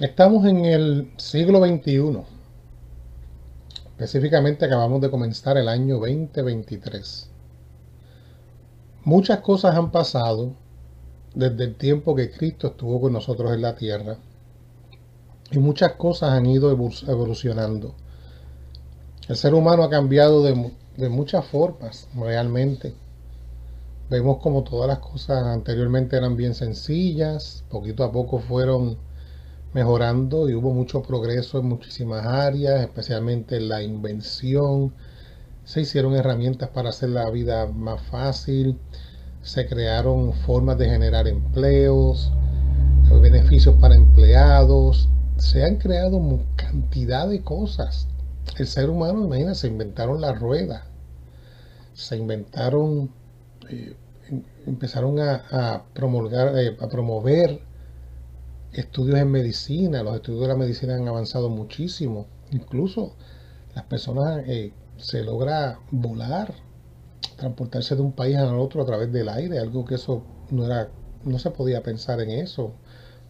Estamos en el siglo XXI. Específicamente acabamos de comenzar el año 2023. Muchas cosas han pasado desde el tiempo que Cristo estuvo con nosotros en la tierra. Y muchas cosas han ido evolucionando. El ser humano ha cambiado de, de muchas formas, realmente. Vemos como todas las cosas anteriormente eran bien sencillas, poquito a poco fueron mejorando y hubo mucho progreso en muchísimas áreas, especialmente en la invención. Se hicieron herramientas para hacer la vida más fácil, se crearon formas de generar empleos, beneficios para empleados, se han creado cantidad de cosas. El ser humano, imagínate, se inventaron la rueda, se inventaron, eh, em, empezaron a, promulgar, eh, a promover estudios en medicina, los estudios de la medicina han avanzado muchísimo. Incluso las personas eh, se logra volar, transportarse de un país al otro a través del aire, algo que eso no era, no se podía pensar en eso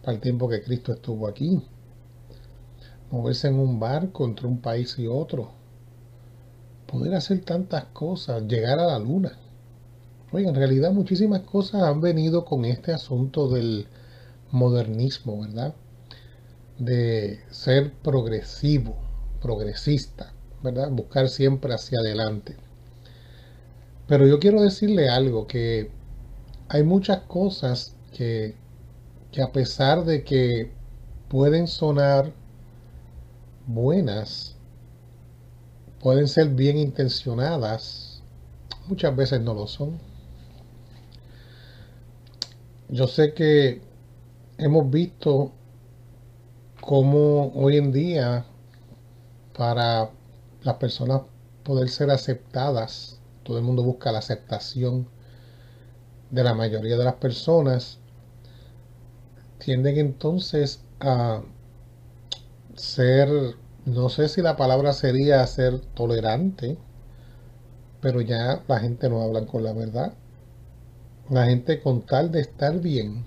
para el tiempo que Cristo estuvo aquí. Moverse en un barco entre un país y otro. Poder hacer tantas cosas, llegar a la luna. Oye, en realidad muchísimas cosas han venido con este asunto del, modernismo, ¿verdad? De ser progresivo, progresista, ¿verdad? Buscar siempre hacia adelante. Pero yo quiero decirle algo, que hay muchas cosas que, que a pesar de que pueden sonar buenas, pueden ser bien intencionadas, muchas veces no lo son. Yo sé que hemos visto cómo hoy en día para las personas poder ser aceptadas, todo el mundo busca la aceptación de la mayoría de las personas, tienden entonces a ser, no sé si la palabra sería ser tolerante, pero ya la gente no habla con la verdad. La gente con tal de estar bien,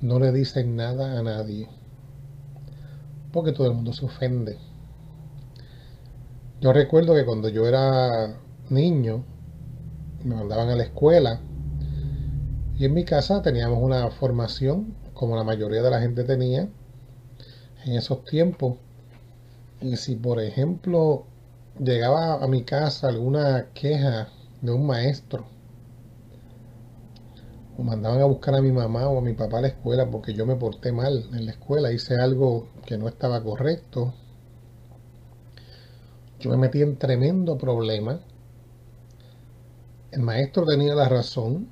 no le dicen nada a nadie. Porque todo el mundo se ofende. Yo recuerdo que cuando yo era niño, me mandaban a la escuela y en mi casa teníamos una formación, como la mayoría de la gente tenía en esos tiempos. Y si, por ejemplo, llegaba a mi casa alguna queja de un maestro, o mandaban a buscar a mi mamá o a mi papá a la escuela porque yo me porté mal en la escuela, hice algo que no estaba correcto. Yo me metí en tremendo problema. El maestro tenía la razón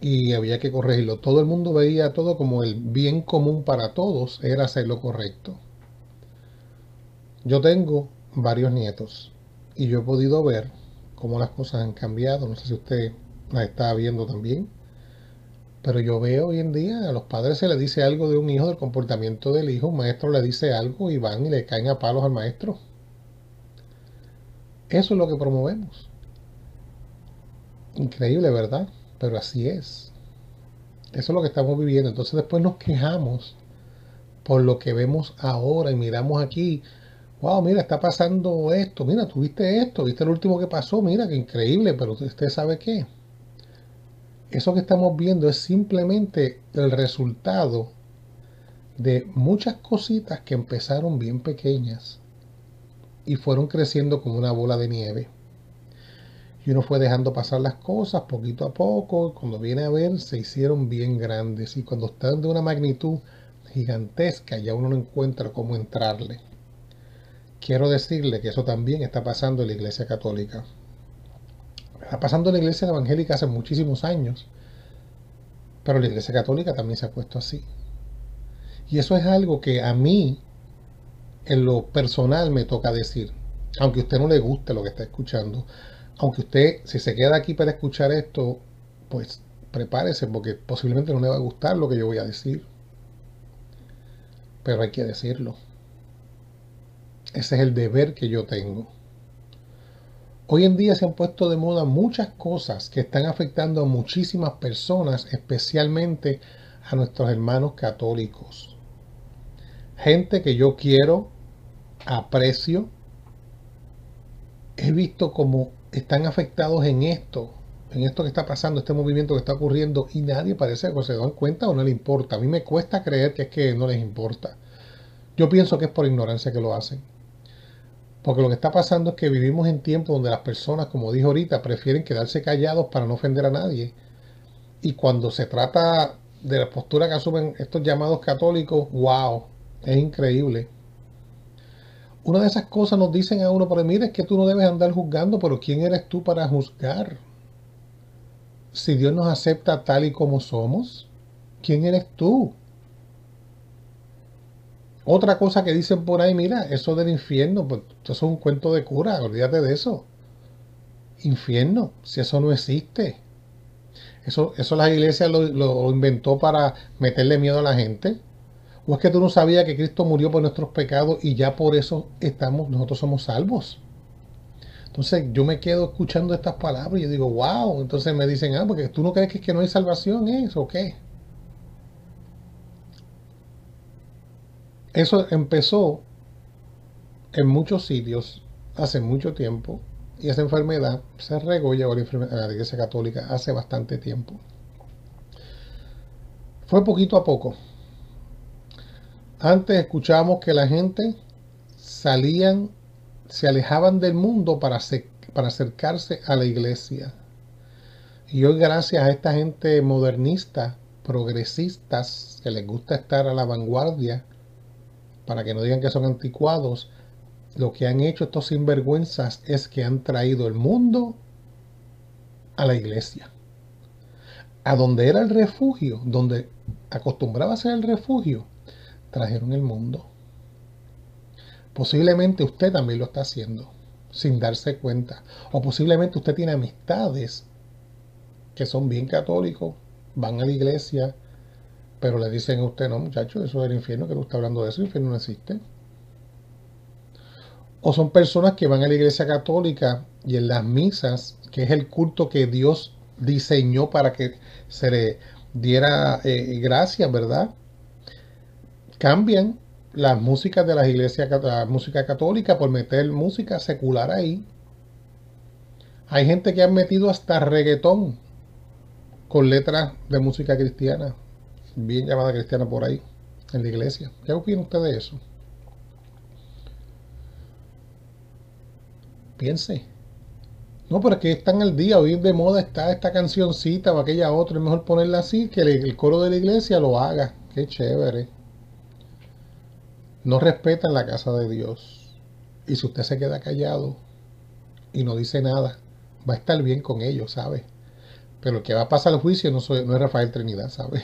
y había que corregirlo. Todo el mundo veía todo como el bien común para todos era hacer lo correcto. Yo tengo varios nietos y yo he podido ver cómo las cosas han cambiado. No sé si usted la estaba viendo también. Pero yo veo hoy en día a los padres se le dice algo de un hijo, del comportamiento del hijo, un maestro le dice algo y van y le caen a palos al maestro. Eso es lo que promovemos. Increíble, ¿verdad? Pero así es. Eso es lo que estamos viviendo. Entonces después nos quejamos por lo que vemos ahora y miramos aquí. Wow, mira, está pasando esto. Mira, tuviste esto. Viste el último que pasó. Mira, qué increíble. Pero usted sabe qué eso que estamos viendo es simplemente el resultado de muchas cositas que empezaron bien pequeñas y fueron creciendo como una bola de nieve. Y uno fue dejando pasar las cosas poquito a poco, cuando viene a ver se hicieron bien grandes y cuando están de una magnitud gigantesca ya uno no encuentra cómo entrarle. Quiero decirle que eso también está pasando en la Iglesia Católica. Está pasando en la iglesia evangélica hace muchísimos años, pero la iglesia católica también se ha puesto así. Y eso es algo que a mí, en lo personal, me toca decir. Aunque a usted no le guste lo que está escuchando, aunque usted, si se queda aquí para escuchar esto, pues prepárese porque posiblemente no le va a gustar lo que yo voy a decir. Pero hay que decirlo. Ese es el deber que yo tengo. Hoy en día se han puesto de moda muchas cosas que están afectando a muchísimas personas, especialmente a nuestros hermanos católicos. Gente que yo quiero, aprecio, he visto cómo están afectados en esto, en esto que está pasando, este movimiento que está ocurriendo, y nadie parece que se dan cuenta o no le importa. A mí me cuesta creer que es que no les importa. Yo pienso que es por ignorancia que lo hacen. Porque lo que está pasando es que vivimos en tiempos donde las personas, como dijo ahorita, prefieren quedarse callados para no ofender a nadie. Y cuando se trata de la postura que asumen estos llamados católicos, wow, es increíble. Una de esas cosas nos dicen a uno, pero mire, es que tú no debes andar juzgando, pero ¿quién eres tú para juzgar? Si Dios nos acepta tal y como somos, ¿quién eres tú? Otra cosa que dicen por ahí, mira, eso del infierno, pues eso es un cuento de cura, olvídate de eso. Infierno, si eso no existe. Eso, eso la iglesia lo, lo inventó para meterle miedo a la gente. ¿O es que tú no sabías que Cristo murió por nuestros pecados y ya por eso estamos, nosotros somos salvos? Entonces yo me quedo escuchando estas palabras y yo digo, wow. Entonces me dicen, ah, porque tú no crees que, que no hay salvación, ¿es o qué? Eso empezó en muchos sitios hace mucho tiempo y esa enfermedad se regó y a la Iglesia Católica hace bastante tiempo. Fue poquito a poco. Antes escuchábamos que la gente salían, se alejaban del mundo para, para acercarse a la iglesia. Y hoy gracias a esta gente modernista, progresistas, que les gusta estar a la vanguardia, para que no digan que son anticuados, lo que han hecho estos sinvergüenzas es que han traído el mundo a la iglesia. A donde era el refugio, donde acostumbraba ser el refugio, trajeron el mundo. Posiblemente usted también lo está haciendo sin darse cuenta. O posiblemente usted tiene amistades que son bien católicos, van a la iglesia, pero le dicen a usted, no muchacho, eso es el infierno, que tú estás hablando de eso, el infierno no existe. O son personas que van a la iglesia católica y en las misas, que es el culto que Dios diseñó para que se le diera eh, gracias, ¿verdad? Cambian las músicas de las iglesias, la música católica por meter música secular ahí. Hay gente que ha metido hasta reggaetón con letras de música cristiana bien llamada cristiana por ahí, en la iglesia. ¿Qué opina usted de eso? Piense. No, pero es que están al día, hoy de moda está esta cancioncita o aquella otra, es mejor ponerla así, que el, coro de la iglesia lo haga. Qué chévere. No respetan la casa de Dios. Y si usted se queda callado y no dice nada, va a estar bien con ellos, ¿sabe? Pero el que va a pasar el juicio no, soy, no es Rafael Trinidad, ¿sabe?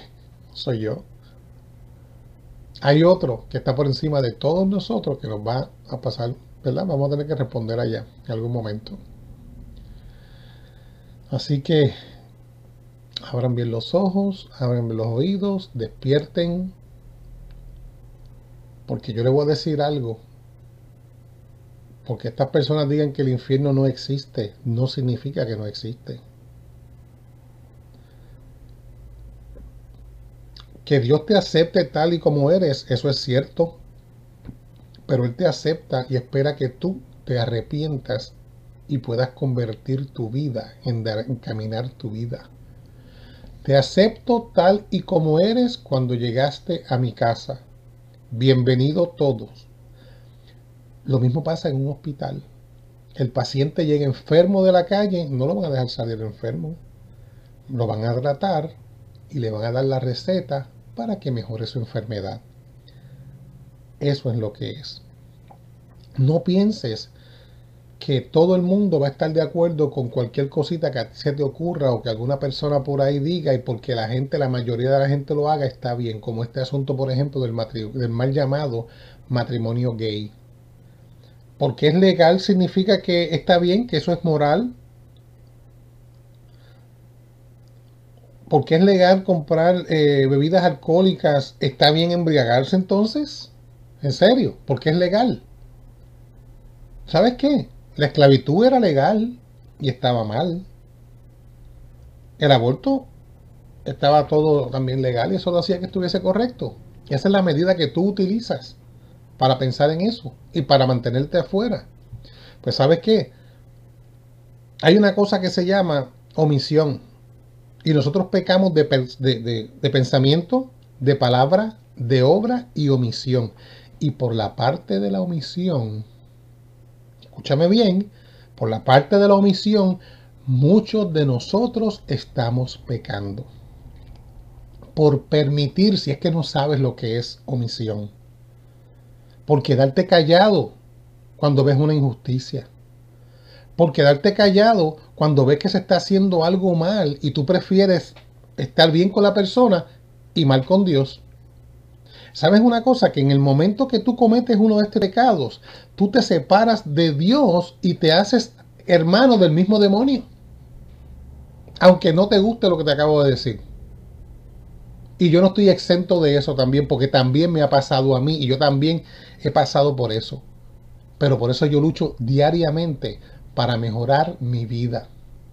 Soy yo. Hay otro que está por encima de todos nosotros que nos va a pasar, ¿verdad? Vamos a tener que responder allá en algún momento. Así que abran bien los ojos, abran bien los oídos, despierten. Porque yo les voy a decir algo. Porque estas personas digan que el infierno no existe, no significa que no existe. Que Dios te acepte tal y como eres, eso es cierto. Pero Él te acepta y espera que tú te arrepientas y puedas convertir tu vida, en encaminar tu vida. Te acepto tal y como eres cuando llegaste a mi casa. Bienvenido todos. Lo mismo pasa en un hospital. El paciente llega enfermo de la calle, no lo van a dejar salir enfermo. Lo van a tratar y le van a dar la receta para que mejore su enfermedad. Eso es lo que es. No pienses que todo el mundo va a estar de acuerdo con cualquier cosita que se te ocurra o que alguna persona por ahí diga y porque la gente, la mayoría de la gente lo haga, está bien. Como este asunto, por ejemplo, del, del mal llamado matrimonio gay. Porque es legal significa que está bien, que eso es moral. Porque es legal comprar eh, bebidas alcohólicas, ¿está bien embriagarse entonces? ¿En serio? Porque es legal. ¿Sabes qué? La esclavitud era legal y estaba mal. El aborto estaba todo también legal y eso lo hacía que estuviese correcto. Esa es la medida que tú utilizas para pensar en eso y para mantenerte afuera. Pues sabes qué? Hay una cosa que se llama omisión. Y nosotros pecamos de, de pensamiento, de palabra, de obra y omisión. Y por la parte de la omisión, escúchame bien, por la parte de la omisión, muchos de nosotros estamos pecando. Por permitir, si es que no sabes lo que es omisión. Por quedarte callado cuando ves una injusticia. Por quedarte callado cuando ves que se está haciendo algo mal y tú prefieres estar bien con la persona y mal con Dios. ¿Sabes una cosa? Que en el momento que tú cometes uno de estos pecados, tú te separas de Dios y te haces hermano del mismo demonio. Aunque no te guste lo que te acabo de decir. Y yo no estoy exento de eso también, porque también me ha pasado a mí y yo también he pasado por eso. Pero por eso yo lucho diariamente para mejorar mi vida.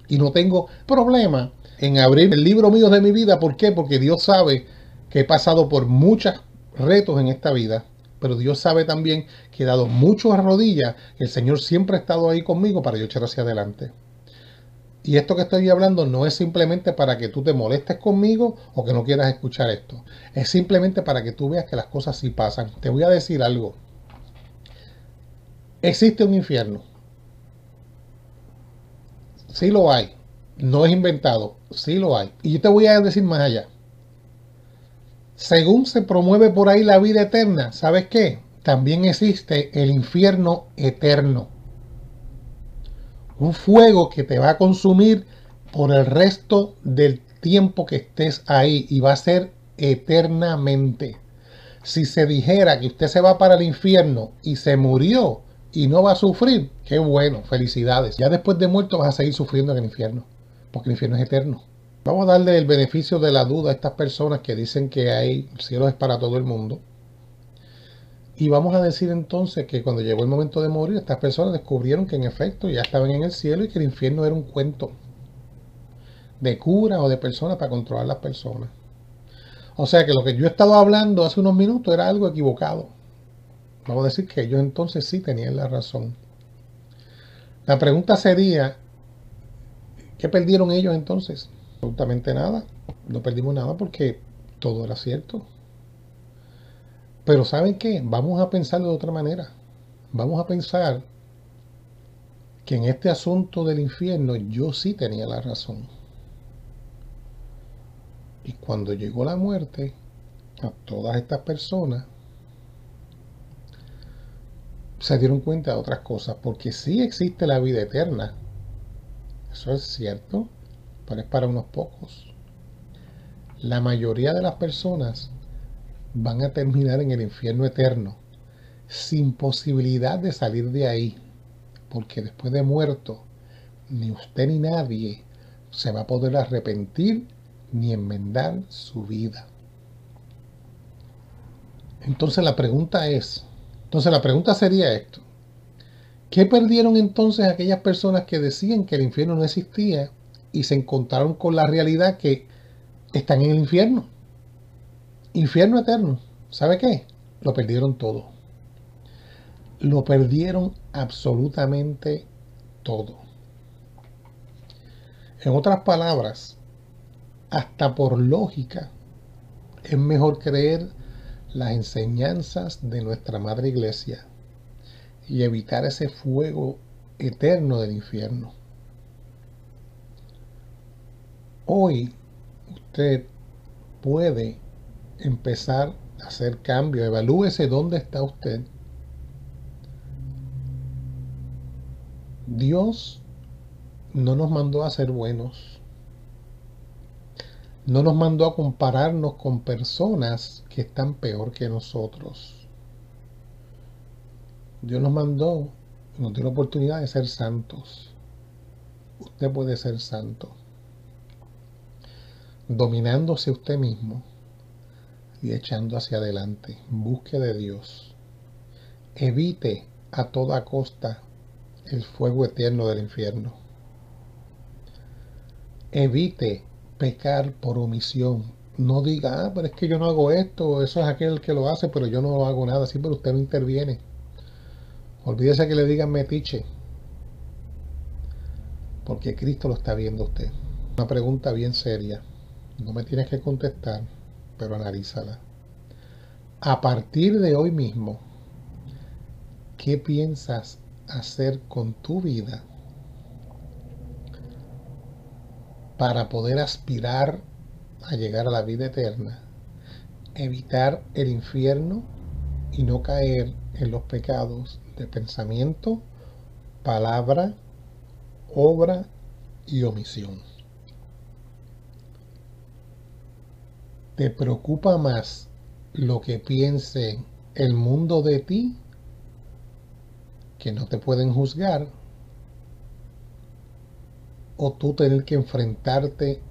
Y no tengo problema en abrir el libro mío de mi vida. ¿Por qué? Porque Dios sabe que he pasado por muchos retos en esta vida. Pero Dios sabe también que he dado mucho a rodillas. El Señor siempre ha estado ahí conmigo para yo echar hacia adelante. Y esto que estoy hablando no es simplemente para que tú te molestes conmigo o que no quieras escuchar esto. Es simplemente para que tú veas que las cosas sí pasan. Te voy a decir algo. Existe un infierno. Sí lo hay. No es inventado. Sí lo hay. Y yo te voy a decir más allá. Según se promueve por ahí la vida eterna, ¿sabes qué? También existe el infierno eterno. Un fuego que te va a consumir por el resto del tiempo que estés ahí y va a ser eternamente. Si se dijera que usted se va para el infierno y se murió, y no va a sufrir, qué bueno, felicidades. Ya después de muerto vas a seguir sufriendo en el infierno, porque el infierno es eterno. Vamos a darle el beneficio de la duda a estas personas que dicen que hay el cielo es para todo el mundo. Y vamos a decir entonces que cuando llegó el momento de morir, estas personas descubrieron que en efecto ya estaban en el cielo y que el infierno era un cuento de cura o de personas para controlar las personas. O sea que lo que yo he estado hablando hace unos minutos era algo equivocado. Vamos a decir que ellos entonces sí tenían la razón. La pregunta sería, ¿qué perdieron ellos entonces? Absolutamente nada. No perdimos nada porque todo era cierto. Pero ¿saben qué? Vamos a pensarlo de otra manera. Vamos a pensar que en este asunto del infierno yo sí tenía la razón. Y cuando llegó la muerte, a todas estas personas se dieron cuenta de otras cosas, porque sí existe la vida eterna, eso es cierto, pero es para unos pocos. La mayoría de las personas van a terminar en el infierno eterno, sin posibilidad de salir de ahí, porque después de muerto, ni usted ni nadie se va a poder arrepentir ni enmendar su vida. Entonces la pregunta es, entonces la pregunta sería esto. ¿Qué perdieron entonces aquellas personas que decían que el infierno no existía y se encontraron con la realidad que están en el infierno? Infierno eterno. ¿Sabe qué? Lo perdieron todo. Lo perdieron absolutamente todo. En otras palabras, hasta por lógica, es mejor creer las enseñanzas de nuestra Madre Iglesia y evitar ese fuego eterno del infierno. Hoy usted puede empezar a hacer cambios. Evalúese dónde está usted. Dios no nos mandó a ser buenos no nos mandó a compararnos con personas que están peor que nosotros. Dios nos mandó, nos dio la oportunidad de ser santos. Usted puede ser santo. Dominándose usted mismo y echando hacia adelante. Busque de Dios. Evite a toda costa el fuego eterno del infierno. Evite pecar por omisión. No diga, ah, pero es que yo no hago esto, eso es aquel que lo hace, pero yo no hago nada así, pero usted no interviene. Olvídese que le digan metiche, porque Cristo lo está viendo usted. Una pregunta bien seria. No me tienes que contestar, pero analízala. A partir de hoy mismo, ¿qué piensas hacer con tu vida para poder aspirar a llegar a la vida eterna, evitar el infierno y no caer en los pecados de pensamiento, palabra, obra y omisión. ¿Te preocupa más lo que piense el mundo de ti? Que no te pueden juzgar o tú tener que enfrentarte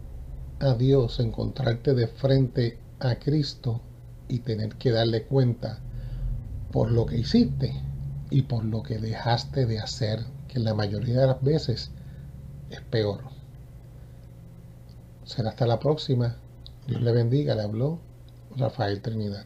a Dios, encontrarte de frente a Cristo y tener que darle cuenta por lo que hiciste y por lo que dejaste de hacer, que la mayoría de las veces es peor. Será hasta la próxima. Dios le bendiga, le habló Rafael Trinidad.